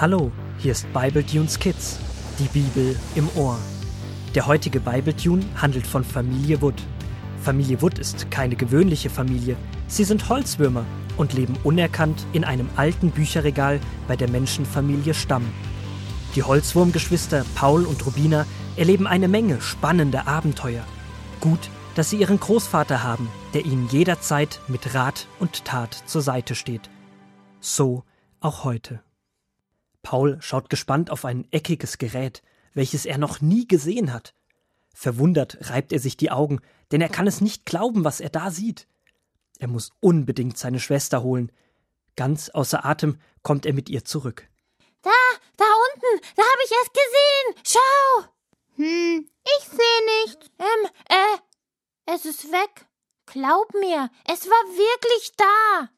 Hallo, hier ist Bible Tunes Kids, die Bibel im Ohr. Der heutige Bible Tune handelt von Familie Wood. Familie Wood ist keine gewöhnliche Familie. Sie sind Holzwürmer und leben unerkannt in einem alten Bücherregal bei der Menschenfamilie Stamm. Die Holzwurmgeschwister Paul und Rubina erleben eine Menge spannender Abenteuer. Gut, dass sie ihren Großvater haben, der ihnen jederzeit mit Rat und Tat zur Seite steht. So auch heute. Paul schaut gespannt auf ein eckiges Gerät, welches er noch nie gesehen hat. Verwundert reibt er sich die Augen, denn er kann es nicht glauben, was er da sieht. Er muss unbedingt seine Schwester holen. Ganz außer Atem kommt er mit ihr zurück. Da, da unten, da habe ich es gesehen. Schau. Hm, ich sehe nichts. Ähm, äh, es ist weg. Glaub mir, es war wirklich da.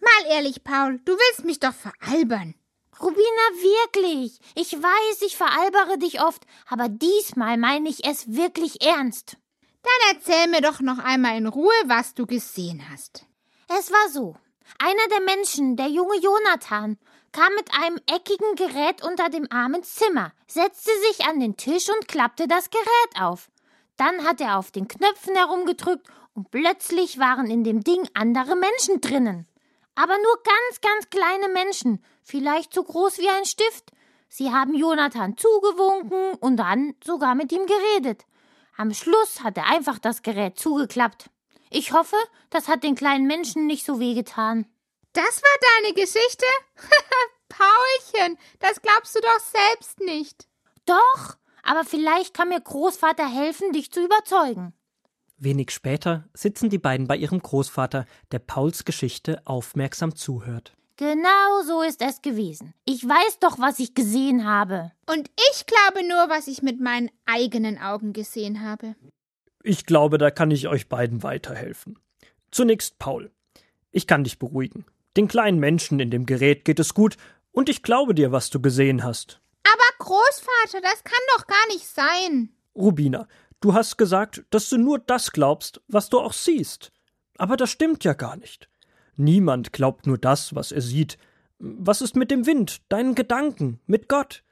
Mal ehrlich, Paul, du willst mich doch veralbern. Rubina, wirklich. Ich weiß, ich veralbere dich oft, aber diesmal meine ich es wirklich ernst. Dann erzähl mir doch noch einmal in Ruhe, was du gesehen hast. Es war so. Einer der Menschen, der junge Jonathan, kam mit einem eckigen Gerät unter dem Arm ins Zimmer, setzte sich an den Tisch und klappte das Gerät auf. Dann hat er auf den Knöpfen herumgedrückt und plötzlich waren in dem Ding andere Menschen drinnen. Aber nur ganz, ganz kleine Menschen, vielleicht so groß wie ein Stift. Sie haben Jonathan zugewunken und dann sogar mit ihm geredet. Am Schluss hat er einfach das Gerät zugeklappt. Ich hoffe, das hat den kleinen Menschen nicht so wehgetan. Das war deine Geschichte? Paulchen, das glaubst du doch selbst nicht. Doch, aber vielleicht kann mir Großvater helfen, dich zu überzeugen. Wenig später sitzen die beiden bei ihrem Großvater, der Pauls Geschichte aufmerksam zuhört. Genau so ist es gewesen. Ich weiß doch, was ich gesehen habe. Und ich glaube nur, was ich mit meinen eigenen Augen gesehen habe. Ich glaube, da kann ich euch beiden weiterhelfen. Zunächst Paul. Ich kann dich beruhigen. Den kleinen Menschen in dem Gerät geht es gut, und ich glaube dir, was du gesehen hast. Aber Großvater, das kann doch gar nicht sein. Rubina, du hast gesagt, dass du nur das glaubst, was du auch siehst. Aber das stimmt ja gar nicht. Niemand glaubt nur das, was er sieht. Was ist mit dem Wind, deinen Gedanken, mit Gott?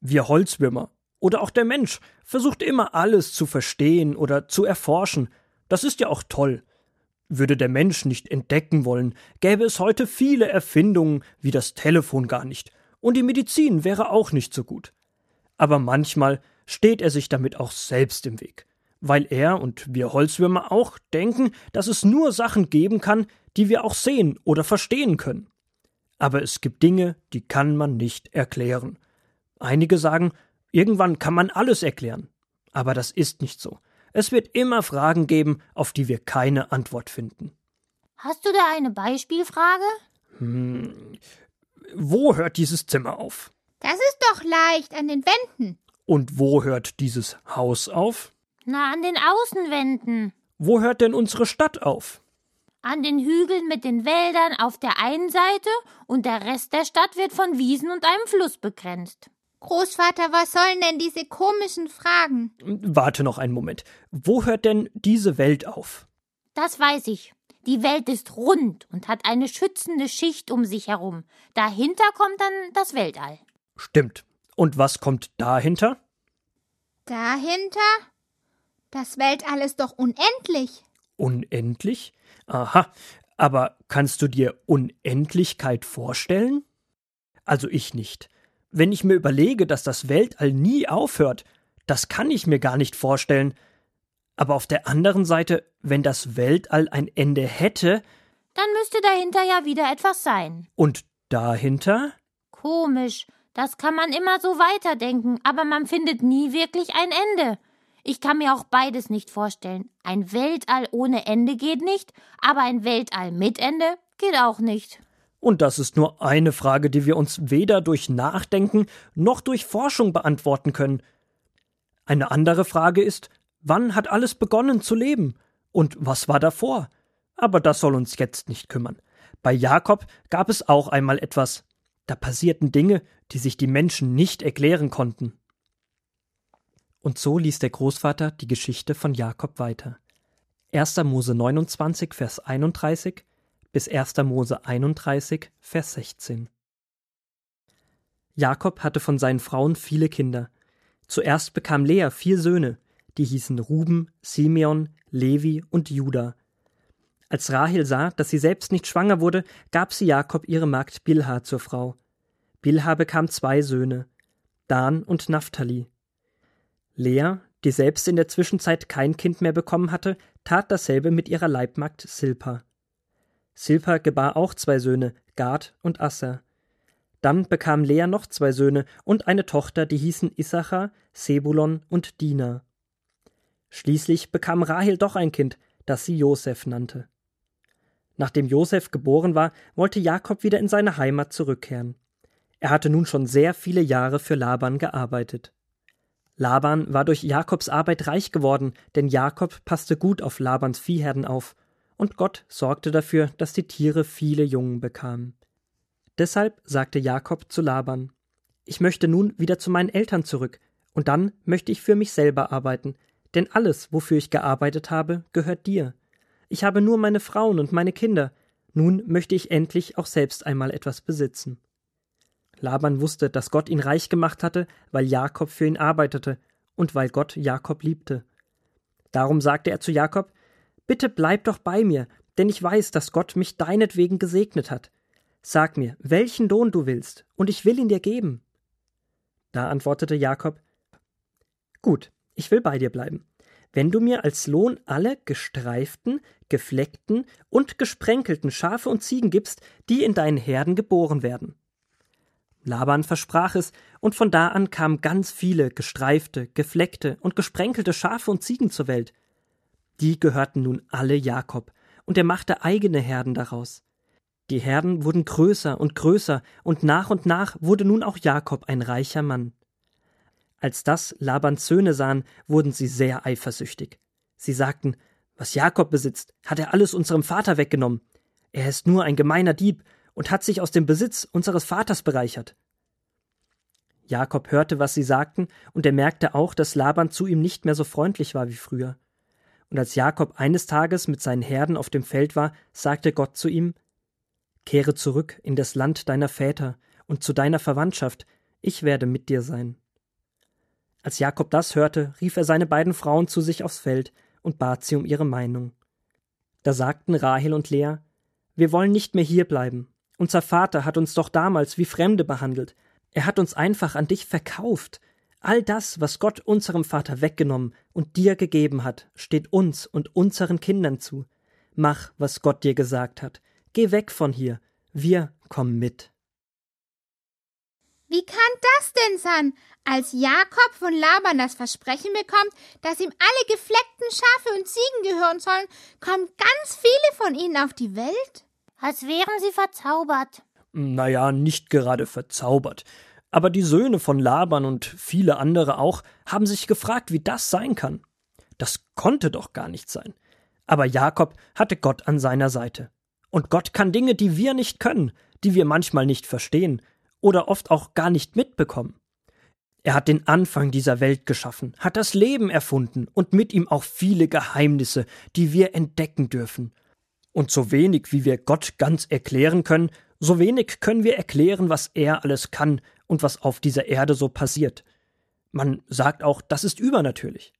Wir Holzwürmer oder auch der Mensch versucht immer alles zu verstehen oder zu erforschen. Das ist ja auch toll. Würde der Mensch nicht entdecken wollen, gäbe es heute viele Erfindungen wie das Telefon gar nicht, und die Medizin wäre auch nicht so gut. Aber manchmal steht er sich damit auch selbst im Weg, weil er und wir Holzwürmer auch denken, dass es nur Sachen geben kann, die wir auch sehen oder verstehen können. Aber es gibt Dinge, die kann man nicht erklären. Einige sagen, irgendwann kann man alles erklären. Aber das ist nicht so. Es wird immer Fragen geben, auf die wir keine Antwort finden. Hast du da eine Beispielfrage? Hm, wo hört dieses Zimmer auf? Das ist doch leicht an den Wänden. Und wo hört dieses Haus auf? Na, an den Außenwänden. Wo hört denn unsere Stadt auf? An den Hügeln mit den Wäldern auf der einen Seite und der Rest der Stadt wird von Wiesen und einem Fluss begrenzt. Großvater, was sollen denn diese komischen Fragen? Warte noch einen Moment. Wo hört denn diese Welt auf? Das weiß ich. Die Welt ist rund und hat eine schützende Schicht um sich herum. Dahinter kommt dann das Weltall. Stimmt. Und was kommt dahinter? Dahinter? Das Weltall ist doch unendlich. Unendlich? Aha. Aber kannst du dir Unendlichkeit vorstellen? Also ich nicht. Wenn ich mir überlege, dass das Weltall nie aufhört, das kann ich mir gar nicht vorstellen. Aber auf der anderen Seite, wenn das Weltall ein Ende hätte. Dann müsste dahinter ja wieder etwas sein. Und dahinter? Komisch. Das kann man immer so weiterdenken, aber man findet nie wirklich ein Ende. Ich kann mir auch beides nicht vorstellen. Ein Weltall ohne Ende geht nicht, aber ein Weltall mit Ende geht auch nicht. Und das ist nur eine Frage, die wir uns weder durch Nachdenken noch durch Forschung beantworten können. Eine andere Frage ist, wann hat alles begonnen zu leben? Und was war davor? Aber das soll uns jetzt nicht kümmern. Bei Jakob gab es auch einmal etwas. Da passierten Dinge, die sich die Menschen nicht erklären konnten. Und so ließ der Großvater die Geschichte von Jakob weiter. 1. Mose 29, Vers 31 bis 1. Mose 31, Vers 16. Jakob hatte von seinen Frauen viele Kinder. Zuerst bekam Lea vier Söhne, die hießen Ruben, Simeon, Levi und Juda. Als Rahel sah, dass sie selbst nicht schwanger wurde, gab sie Jakob ihre Magd Bilha zur Frau. Bilha bekam zwei Söhne, Dan und Naphtali. Lea, die selbst in der Zwischenzeit kein Kind mehr bekommen hatte, tat dasselbe mit ihrer Leibmagd Silpa. Silpa gebar auch zwei Söhne, Gad und Asser. Dann bekam Lea noch zwei Söhne und eine Tochter, die hießen Issachar, Sebulon und Dina. Schließlich bekam Rahel doch ein Kind, das sie Josef nannte. Nachdem Josef geboren war, wollte Jakob wieder in seine Heimat zurückkehren. Er hatte nun schon sehr viele Jahre für Laban gearbeitet. Laban war durch Jakobs Arbeit reich geworden, denn Jakob passte gut auf Labans Viehherden auf, und Gott sorgte dafür, dass die Tiere viele Jungen bekamen. Deshalb sagte Jakob zu Laban Ich möchte nun wieder zu meinen Eltern zurück, und dann möchte ich für mich selber arbeiten, denn alles, wofür ich gearbeitet habe, gehört dir. Ich habe nur meine Frauen und meine Kinder. Nun möchte ich endlich auch selbst einmal etwas besitzen. Laban wusste, dass Gott ihn reich gemacht hatte, weil Jakob für ihn arbeitete und weil Gott Jakob liebte. Darum sagte er zu Jakob: Bitte bleib doch bei mir, denn ich weiß, dass Gott mich deinetwegen gesegnet hat. Sag mir, welchen Lohn du willst, und ich will ihn dir geben. Da antwortete Jakob: Gut, ich will bei dir bleiben wenn du mir als Lohn alle gestreiften, gefleckten und gesprenkelten Schafe und Ziegen gibst, die in deinen Herden geboren werden. Laban versprach es, und von da an kamen ganz viele gestreifte, gefleckte und gesprenkelte Schafe und Ziegen zur Welt. Die gehörten nun alle Jakob, und er machte eigene Herden daraus. Die Herden wurden größer und größer, und nach und nach wurde nun auch Jakob ein reicher Mann. Als das Labans Söhne sahen, wurden sie sehr eifersüchtig. Sie sagten, was Jakob besitzt, hat er alles unserem Vater weggenommen. Er ist nur ein gemeiner Dieb und hat sich aus dem Besitz unseres Vaters bereichert. Jakob hörte, was sie sagten, und er merkte auch, dass Laban zu ihm nicht mehr so freundlich war wie früher. Und als Jakob eines Tages mit seinen Herden auf dem Feld war, sagte Gott zu ihm Kehre zurück in das Land deiner Väter und zu deiner Verwandtschaft, ich werde mit dir sein. Als Jakob das hörte, rief er seine beiden Frauen zu sich aufs Feld und bat sie um ihre Meinung. Da sagten Rahel und Lea, wir wollen nicht mehr hier bleiben. Unser Vater hat uns doch damals wie Fremde behandelt. Er hat uns einfach an dich verkauft. All das, was Gott unserem Vater weggenommen und dir gegeben hat, steht uns und unseren Kindern zu. Mach, was Gott dir gesagt hat. Geh weg von hier. Wir kommen mit. Wie kann das denn sein? Als Jakob von Laban das Versprechen bekommt, dass ihm alle gefleckten Schafe und Ziegen gehören sollen, kommen ganz viele von ihnen auf die Welt? Als wären sie verzaubert. Naja, nicht gerade verzaubert. Aber die Söhne von Laban und viele andere auch haben sich gefragt, wie das sein kann. Das konnte doch gar nicht sein. Aber Jakob hatte Gott an seiner Seite. Und Gott kann Dinge, die wir nicht können, die wir manchmal nicht verstehen, oder oft auch gar nicht mitbekommen. Er hat den Anfang dieser Welt geschaffen, hat das Leben erfunden und mit ihm auch viele Geheimnisse, die wir entdecken dürfen. Und so wenig wie wir Gott ganz erklären können, so wenig können wir erklären, was er alles kann und was auf dieser Erde so passiert. Man sagt auch, das ist übernatürlich.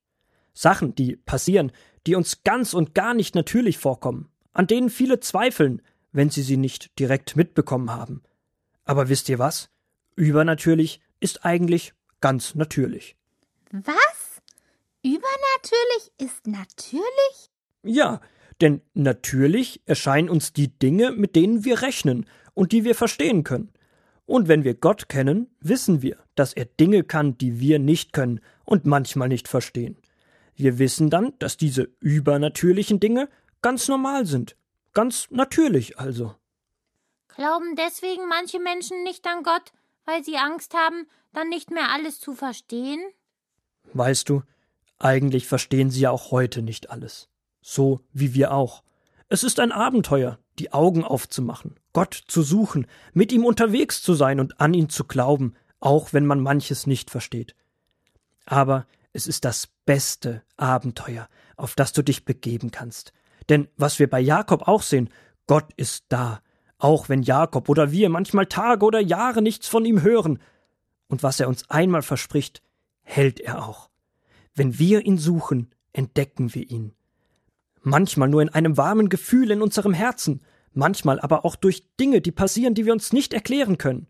Sachen, die passieren, die uns ganz und gar nicht natürlich vorkommen, an denen viele zweifeln, wenn sie sie nicht direkt mitbekommen haben. Aber wisst ihr was? Übernatürlich ist eigentlich ganz natürlich. Was? Übernatürlich ist natürlich? Ja, denn natürlich erscheinen uns die Dinge, mit denen wir rechnen und die wir verstehen können. Und wenn wir Gott kennen, wissen wir, dass er Dinge kann, die wir nicht können und manchmal nicht verstehen. Wir wissen dann, dass diese übernatürlichen Dinge ganz normal sind. Ganz natürlich also. Glauben deswegen manche Menschen nicht an Gott, weil sie Angst haben, dann nicht mehr alles zu verstehen? Weißt du, eigentlich verstehen sie ja auch heute nicht alles. So wie wir auch. Es ist ein Abenteuer, die Augen aufzumachen, Gott zu suchen, mit ihm unterwegs zu sein und an ihn zu glauben, auch wenn man manches nicht versteht. Aber es ist das beste Abenteuer, auf das du dich begeben kannst. Denn was wir bei Jakob auch sehen, Gott ist da, auch wenn Jakob oder wir manchmal Tage oder Jahre nichts von ihm hören, Und was er uns einmal verspricht, hält er auch. Wenn wir ihn suchen, entdecken wir ihn. Manchmal nur in einem warmen Gefühl in unserem Herzen, manchmal aber auch durch Dinge, die passieren, die wir uns nicht erklären können.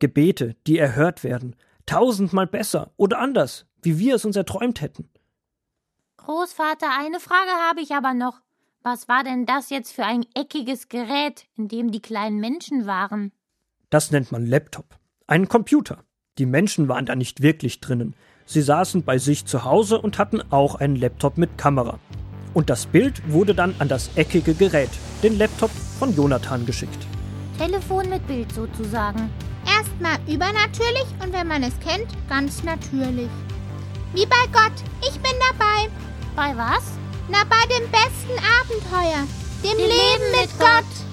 Gebete, die erhört werden, tausendmal besser oder anders, wie wir es uns erträumt hätten. Großvater, eine Frage habe ich aber noch. Was war denn das jetzt für ein eckiges Gerät, in dem die kleinen Menschen waren? Das nennt man Laptop. Ein Computer. Die Menschen waren da nicht wirklich drinnen. Sie saßen bei sich zu Hause und hatten auch einen Laptop mit Kamera. Und das Bild wurde dann an das eckige Gerät, den Laptop von Jonathan, geschickt. Telefon mit Bild sozusagen. Erstmal übernatürlich und wenn man es kennt, ganz natürlich. Wie bei Gott, ich bin dabei. Bei was? Na, bei dem besten Abenteuer, dem, dem Leben, Leben mit Gott. Gott.